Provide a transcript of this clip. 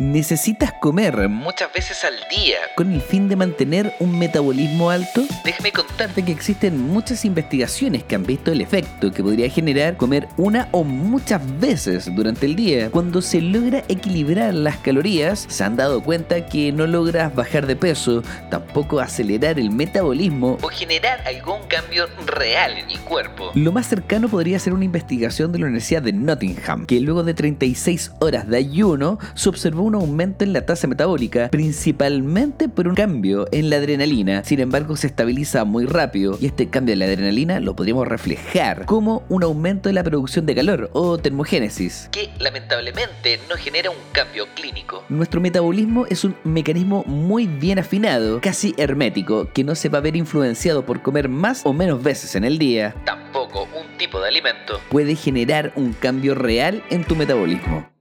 ¿Necesitas comer muchas veces al día con el fin de mantener un metabolismo alto? Déjame contarte que existen muchas investigaciones que han visto el efecto que podría generar comer una o muchas veces durante el día. Cuando se logra equilibrar las calorías, se han dado cuenta que no logras bajar de peso, tampoco acelerar el metabolismo o generar algún cambio real en el cuerpo. Lo más cercano podría ser una investigación de la Universidad de Nottingham, que luego de 36 horas de ayuno se observó un aumento en la tasa metabólica, principalmente por un cambio en la adrenalina. Sin embargo, se estabiliza muy rápido y este cambio en la adrenalina lo podríamos reflejar como un aumento en la producción de calor o termogénesis, que lamentablemente no genera un cambio clínico. Nuestro metabolismo es un mecanismo muy bien afinado, casi hermético, que no se va a ver influenciado por comer más o menos veces en el día. Tampoco un tipo de alimento puede generar un cambio real en tu metabolismo.